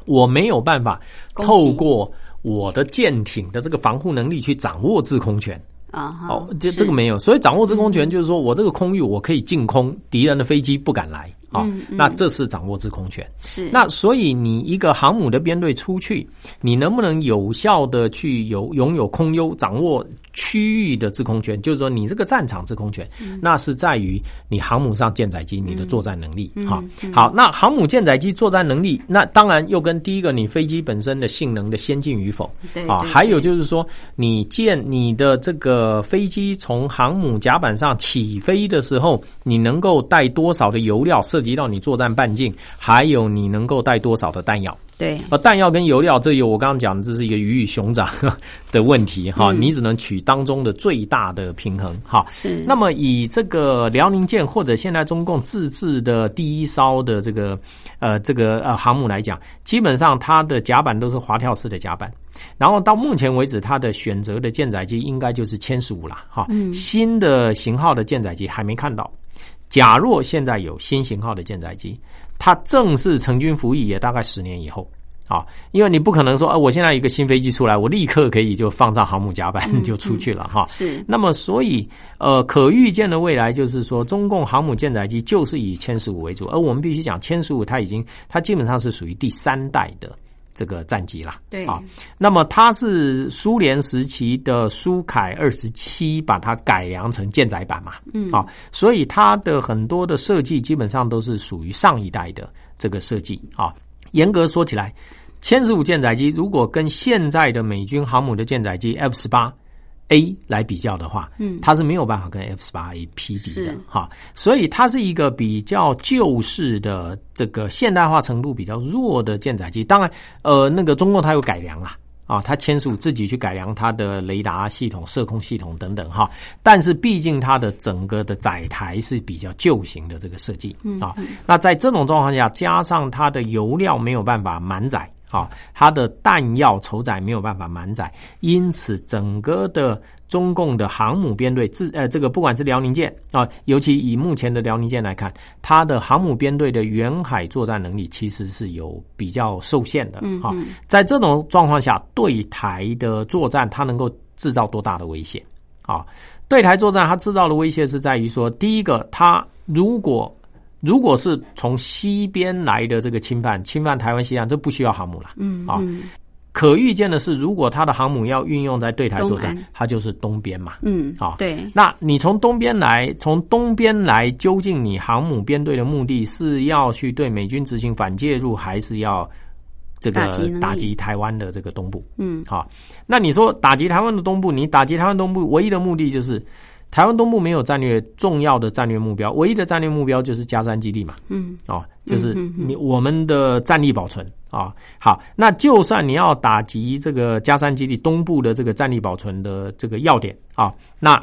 [SPEAKER 3] 我没有办法透过。我的舰艇的这个防护能力去掌握制空权。
[SPEAKER 1] 啊，
[SPEAKER 3] 哦，这这个没有，所以掌握制空权就是说我这个空域我可以进空，敌人的飞机不敢来啊，那这是掌握制空权。
[SPEAKER 1] 是
[SPEAKER 3] 那所以你一个航母的编队出去，你能不能有效的去有拥有空优，掌握？区域的制空权，就是说你这个战场制空权，那是在于你航母上舰载机你的作战能力。哈，好，那航母舰载机作战能力，那当然又跟第一个你飞机本身的性能的先进与否，啊，还有就是说你舰你的这个飞机从航母甲板上起飞的时候，你能够带多少的油料，涉及到你作战半径，还有你能够带多少的弹药。
[SPEAKER 1] 对，
[SPEAKER 3] 呃，弹药跟油料，这有我刚刚讲的，这是一个鱼与熊掌 的问题哈。你只能取当中的最大的平衡哈。
[SPEAKER 1] 是。
[SPEAKER 3] 那么以这个辽宁舰或者现在中共自制的第一艘的这个呃这个呃航母来讲，基本上它的甲板都是滑跳式的甲板，然后到目前为止，它的选择的舰载机应该就是歼十五了哈。嗯。新的型号的舰载机还没看到，假若现在有新型号的舰载机。它正式成军服役也大概十年以后啊，因为你不可能说，啊，我现在一个新飞机出来，我立刻可以就放上航母甲板就出去了哈。
[SPEAKER 1] 是。
[SPEAKER 3] 那么，所以呃，可预见的未来就是说，中共航母舰载机就是以歼十五为主，而我们必须讲，歼十五它已经它基本上是属于第三代的。这个战机啦，
[SPEAKER 1] 对啊，
[SPEAKER 3] 那么它是苏联时期的苏凯二十七，把它改良成舰载版嘛，嗯啊，所以它的很多的设计基本上都是属于上一代的这个设计啊。严格说起来，歼十五舰载机如果跟现在的美军航母的舰载机 F 十八。A 来比较的话，嗯，它是没有办法跟 F 十八 A 匹敌的哈，所以它是一个比较旧式的这个现代化程度比较弱的舰载机。当然，呃，那个中共它有改良啊，啊，它签署自己去改良它的雷达系统、射控系统等等哈。但是毕竟它的整个的载台是比较旧型的这个设计啊。那在这种状况下，加上它的油料没有办法满载。啊，它的弹药筹载没有办法满载，因此整个的中共的航母编队自呃，这个不管是辽宁舰啊，尤其以目前的辽宁舰来看，它的航母编队的远海作战能力其实是有比较受限的啊。在这种状况下，对台的作战，它能够制造多大的威胁啊？对台作战，它制造的威胁是在于说，第一个，它如果如果是从西边来的这个侵犯，侵犯台湾西岸，这不需要航母了，嗯啊。可预见的是，如果它的航母要运用在对台作战，它就是东边嘛。
[SPEAKER 1] 嗯，啊，对。
[SPEAKER 3] 那你从东边来，从东边来，究竟你航母编队的目的是要去对美军执行反介入，还是要这个打击台湾的这个东部？嗯，好。那你说打击台湾的东部，你打击台湾东部唯一的目的就是台湾东部没有战略重要的战略目标，唯一的战略目标就是加山基地嘛。嗯，哦，就是你我们的战力保存。啊，好，那就算你要打击这个加山基地东部的这个战力保存的这个要点啊，那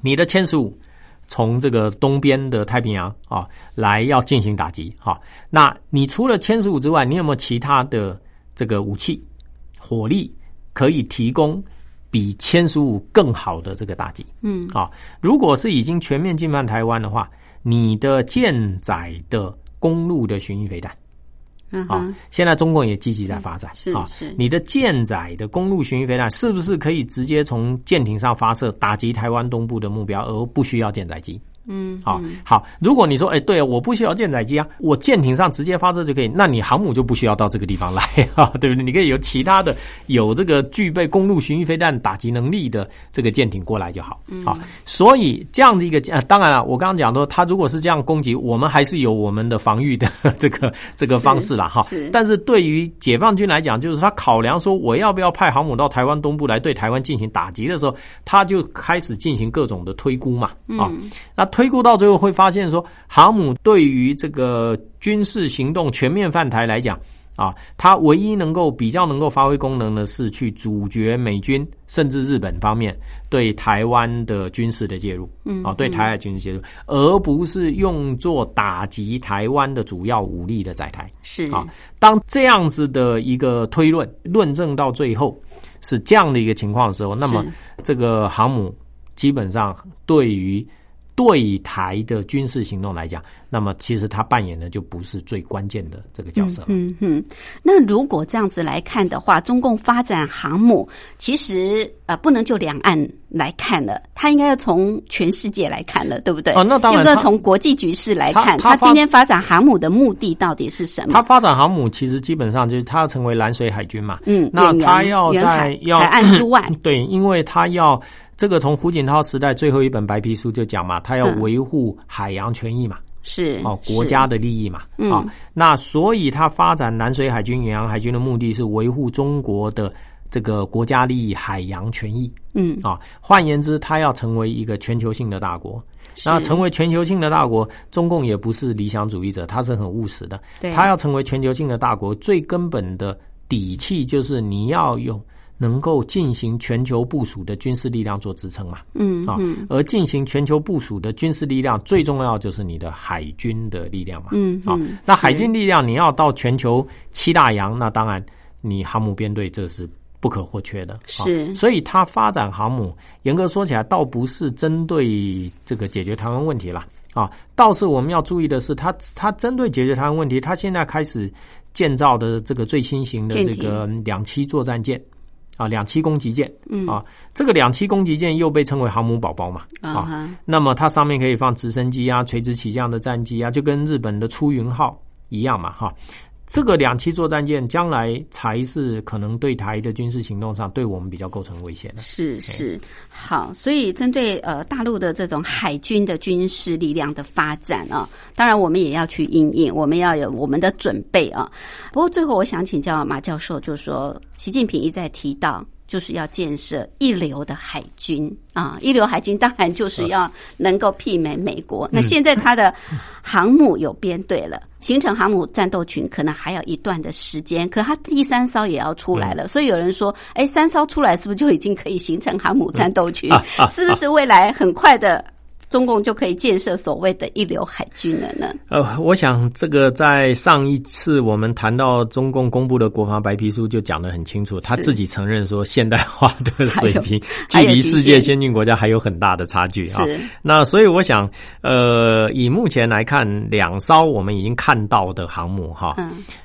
[SPEAKER 3] 你的歼十五从这个东边的太平洋啊来要进行打击哈，那你除了歼十五之外，你有没有其他的这个武器火力可以提供比歼十五更好的这个打击？嗯，啊，如果是已经全面进犯台湾的话，你的舰载的公路的巡弋飞弹。啊，现在中共也积极在发展。
[SPEAKER 1] 是是，
[SPEAKER 3] 你的舰载的公路巡弋飞弹是不是可以直接从舰艇上发射，打击台湾东部的目标，而不需要舰载机？嗯，好，好。如果你说，哎，对啊，我不需要舰载机啊，我舰艇上直接发射就可以，那你航母就不需要到这个地方来 啊，对不对？你可以有其他的有这个具备公路巡弋飞弹打击能力的这个舰艇过来就好。好，所以这样的一个，呃，当然了，我刚刚讲说，他如果是这样攻击，我们还是有我们的防御的 这个这个方式了哈。是。但是对于解放军来讲，就是他考量说，我要不要派航母到台湾东部来对台湾进行打击的时候，他就开始进行各种的推估嘛。啊，那推。推估到最后会发现，说航母对于这个军事行动全面犯台来讲，啊，它唯一能够比较能够发挥功能的是去阻绝美军甚至日本方面对台湾的军事的介入，嗯，啊，对台海军事介入，而不是用作打击台湾的主要武力的载台。
[SPEAKER 1] 是
[SPEAKER 3] 啊，当这样子的一个推论论证到最后是这样的一个情况的时候，那么这个航母基本上对于对台的军事行动来讲，那么其实他扮演的就不是最关键的这个角色。
[SPEAKER 1] 嗯嗯，那如果这样子来看的话，中共发展航母，其实呃不能就两岸来看了，他应该要从全世界来看了，对不对？
[SPEAKER 3] 哦，那当然，
[SPEAKER 1] 从国际局势来看，他今天发展航母的目的到底是什么？
[SPEAKER 3] 他发展航母其实基本上就是他要成为蓝水海军嘛。嗯，那他要在要
[SPEAKER 1] 海岸之外，
[SPEAKER 3] 对，因为他要。这个从胡锦涛时代最后一本白皮书就讲嘛，他要维护海洋权益嘛，
[SPEAKER 1] 是
[SPEAKER 3] 哦国家的利益嘛，啊，那所以他发展南水海军、远洋海军的目的是维护中国的这个国家利益、海洋权益，嗯啊，换言之，他要成为一个全球性的大国。那成为全球性的大国，中共也不是理想主义者，他是很务实的。他要成为全球性的大国，最根本的底气就是你要用。能够进行全球部署的军事力量做支撑嘛？嗯啊，而进行全球部署的军事力量最重要就是你的海军的力量嘛？嗯啊，那海军力量你要到全球七大洋，那当然你航母编队这是不可或缺的。
[SPEAKER 1] 是，
[SPEAKER 3] 所以它发展航母，严格说起来，倒不是针对这个解决台湾问题了啊，倒是我们要注意的是，它它针对解决台湾问题，它现在开始建造的这个最新型的这个两栖作战舰。啊，两栖攻击舰，嗯啊，这个两栖攻击舰又被称为航母宝宝嘛，啊，那么它上面可以放直升机啊、垂直起降的战机啊，就跟日本的出云号一样嘛，哈。这个两栖作战舰将来才是可能对台的军事行动上对我们比较构成危险的。
[SPEAKER 1] 是是，好，所以针对呃大陆的这种海军的军事力量的发展啊，当然我们也要去应应，我们要有我们的准备啊。不过最后我想请教马教授，就是说习近平一再提到。就是要建设一流的海军啊！一流海军当然就是要能够媲美美国。那现在它的航母有编队了，形成航母战斗群可能还要一段的时间。可它第三艘也要出来了，所以有人说：“哎，三艘出来是不是就已经可以形成航母战斗群？是不是未来很快的中共就可以建设所谓的一流海军了呢？
[SPEAKER 3] 呃，我想这个在上一次我们谈到中共公布的国防白皮书就讲得很清楚，他自己承认说现代化的 水平距离世界先进国家还有很大的差距啊。那所以我想，呃，以目前来看，两艘我们已经看到的航母哈，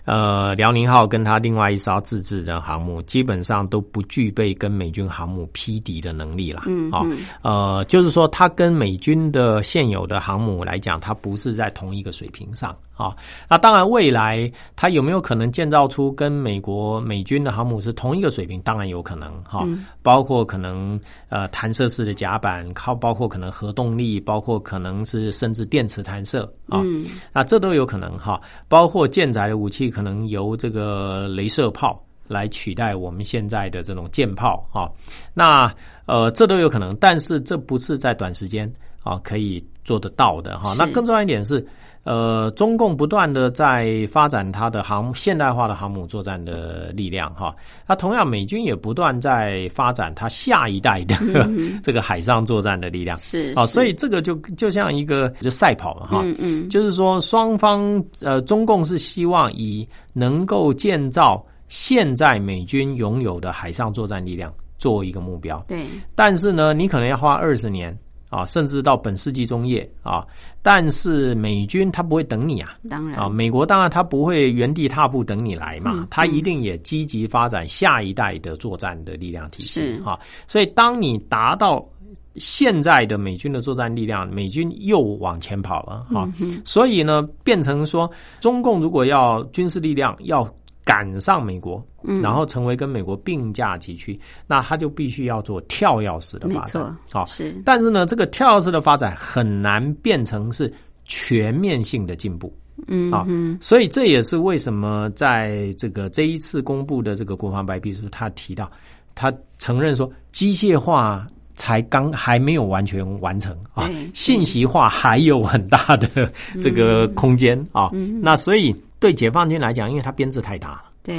[SPEAKER 3] 呃，辽宁号跟他另外一艘自制的航母，基本上都不具备跟美军航母匹敌的能力了。嗯，啊，呃，就是说，它跟美军的现有的航母来讲，它不是在同一个水平上啊。那当然，未来它有没有可能建造出跟美国美军的航母是同一个水平？当然有可能哈。包括可能呃弹射式的甲板，靠包括可能核动力，包括可能是甚至电磁弹射啊。那这都有可能哈。包括舰载的武器，可能由这个镭射炮来取代我们现在的这种舰炮啊。那呃，这都有可能，但是这不是在短时间啊可以做得到的哈。那更重要一点是，呃，中共不断的在发展它的航现代化的航母作战的力量哈。那同样，美军也不断在发展它下一代的 这个海上作战的力量
[SPEAKER 1] 是
[SPEAKER 3] 啊。所以这个就就像一个就赛跑嘛哈。嗯嗯，就是说双方呃，中共是希望以能够建造现在美军拥有的海上作战力量。作为一个目标，
[SPEAKER 1] 对，
[SPEAKER 3] 但是呢，你可能要花二十年啊，甚至到本世纪中叶啊，但是美军他不会等你啊，
[SPEAKER 1] 当然。
[SPEAKER 3] 啊，美国当然他不会原地踏步等你来嘛，他一定也积极发展下一代的作战的力量体系啊，所以当你达到现在的美军的作战力量，美军又往前跑了哈，所以呢，变成说中共如果要军事力量要。赶上美国，嗯然后成为跟美国并驾齐驱，那他就必须要做跳跃式的发展。
[SPEAKER 1] 好，是。
[SPEAKER 3] 但是呢，这个跳跃式的发展很难变成是全面性的进步。嗯，啊，所以这也是为什么在这个这一次公布的这个国防白皮书，他提到，他承认说，机械化才刚还没有完全完成啊，信息化还有很大的这个空间啊。那所以。对解放军来讲，因为它编制太大了，
[SPEAKER 1] 对，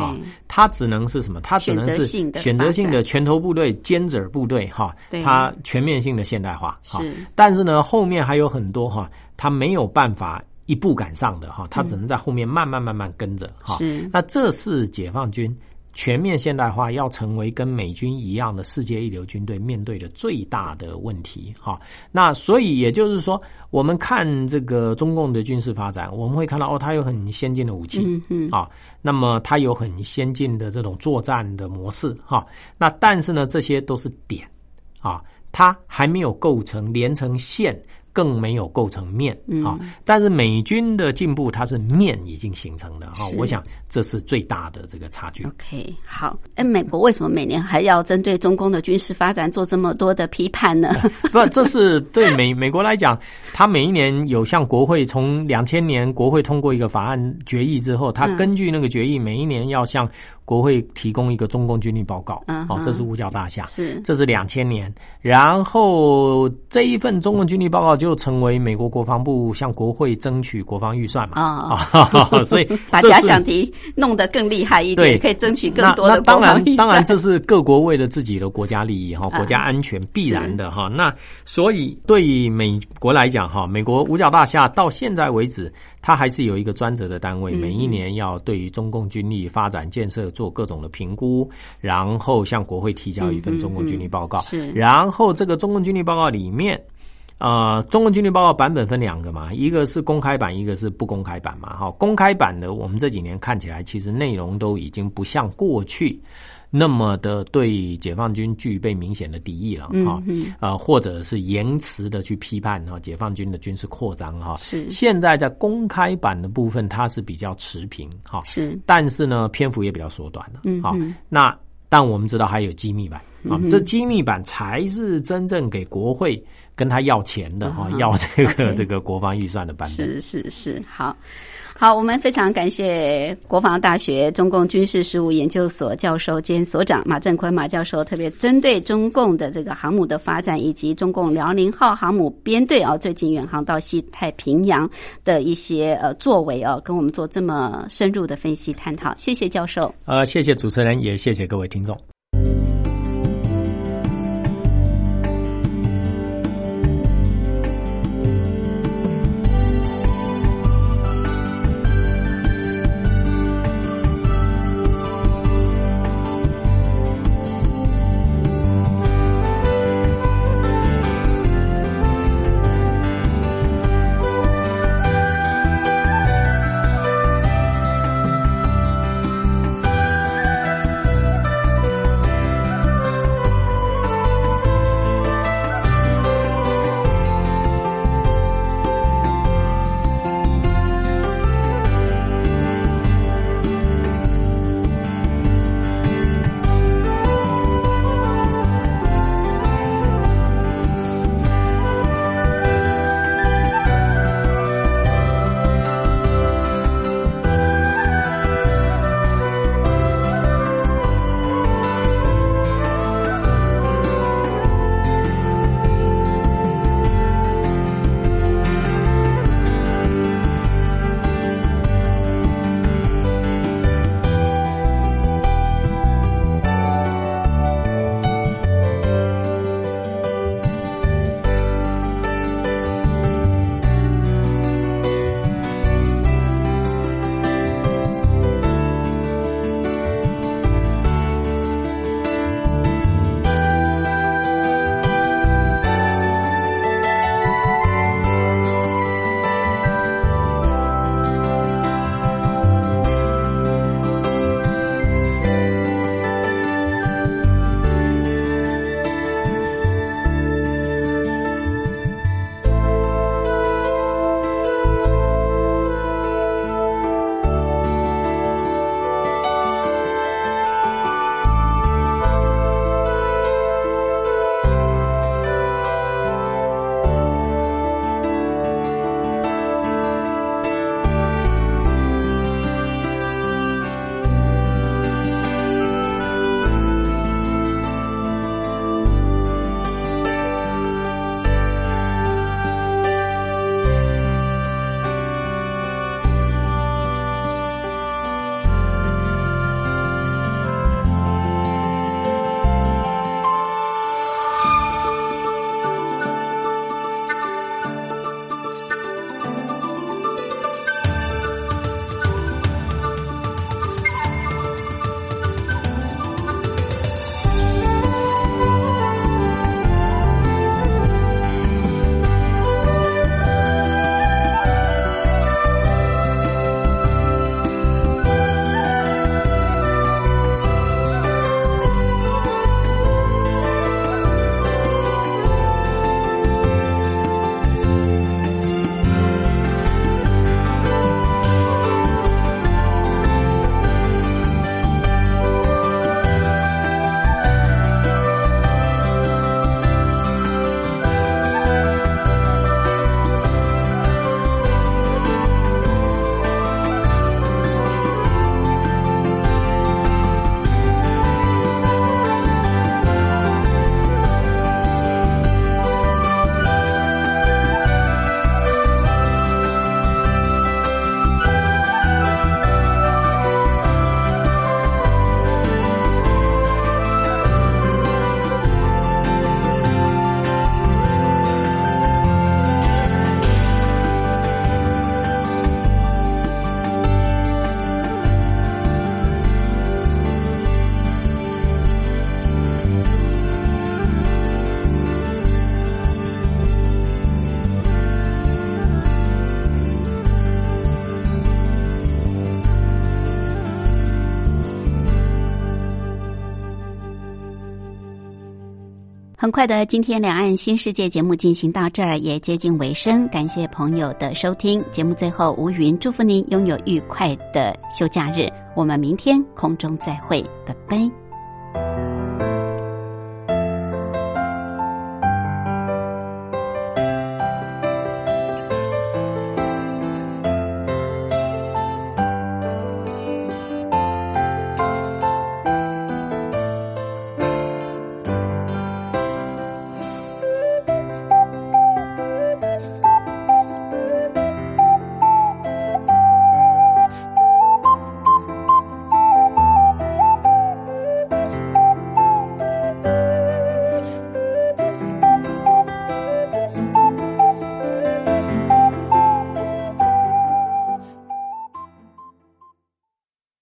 [SPEAKER 3] 它只能是什么？它只能是选择性的拳头部队、尖子部队，哈，它全面性的现代化，是。但是呢，后面还有很多哈，它没有办法一步赶上的哈，他只能在后面慢慢慢慢跟着哈。是。那这是解放军。全面现代化要成为跟美军一样的世界一流军队，面对的最大的问题，哈。那所以也就是说，我们看这个中共的军事发展，我们会看到哦，它有很先进的武器，嗯嗯，啊，那么它有很先进的这种作战的模式，哈。那但是呢，这些都是点，啊，它还没有构成连成线。更没有构成面啊，但是美军的进步，它是面已经形成的哈。我想这是最大的这个差距。
[SPEAKER 1] OK，好。哎，美国为什么每年还要针对中共的军事发展做这么多的批判呢？
[SPEAKER 3] 不，这是对美美国来讲，他每一年有向国会从两千年国会通过一个法案决议之后，他根据那个决议，每一年要向。国会提供一个中共军力报告，哦，这是五角大厦，
[SPEAKER 1] 是，
[SPEAKER 3] 这是两千年，然后这一份中共军力报告就成为美国国防部向国会争取国防预算嘛，啊，所以
[SPEAKER 1] 把假想敌弄得更厉害一点，可以争取更多的
[SPEAKER 3] 当然，当然这是各国为了自己的国家利益哈，国家安全必然的哈，那所以对于美国来讲哈，美国五角大厦到现在为止。它还是有一个专责的单位，每一年要对于中共军力发展建设做各种的评估，然后向国会提交一份中共军力报告。
[SPEAKER 1] 是，
[SPEAKER 3] 然后这个中共军力报告里面，呃，中共军力报告版本分两个嘛，一个是公开版，一个是不公开版嘛。哈，公开版的我们这几年看起来，其实内容都已经不像过去。那么的对解放军具备明显的敌意了哈，啊，或者是言辞的去批判哈解放军的军事扩张哈。
[SPEAKER 1] 是
[SPEAKER 3] 现在在公开版的部分，它是比较持平哈。
[SPEAKER 1] 是，
[SPEAKER 3] 但是呢，篇幅也比较缩短了。嗯，好，那但我们知道还有机密版啊，这机密版才是真正给国会跟他要钱的哈，要这个这个国防预算的版
[SPEAKER 1] 本。是是是，好。好，我们非常感谢国防大学中共军事事务研究所教授兼所长马振坤马教授，特别针对中共的这个航母的发展，以及中共辽宁号航母编队啊，最近远航到西太平洋的一些呃作为啊，跟我们做这么深入的分析探讨。谢谢教授。
[SPEAKER 3] 呃，谢谢主持人，也谢谢各位听众。
[SPEAKER 1] 快的，今天两岸新世界节目进行到这儿也接近尾声，感谢朋友的收听。节目最后，吴云祝福您拥有愉快的休假日。我们明天空中再会，拜拜。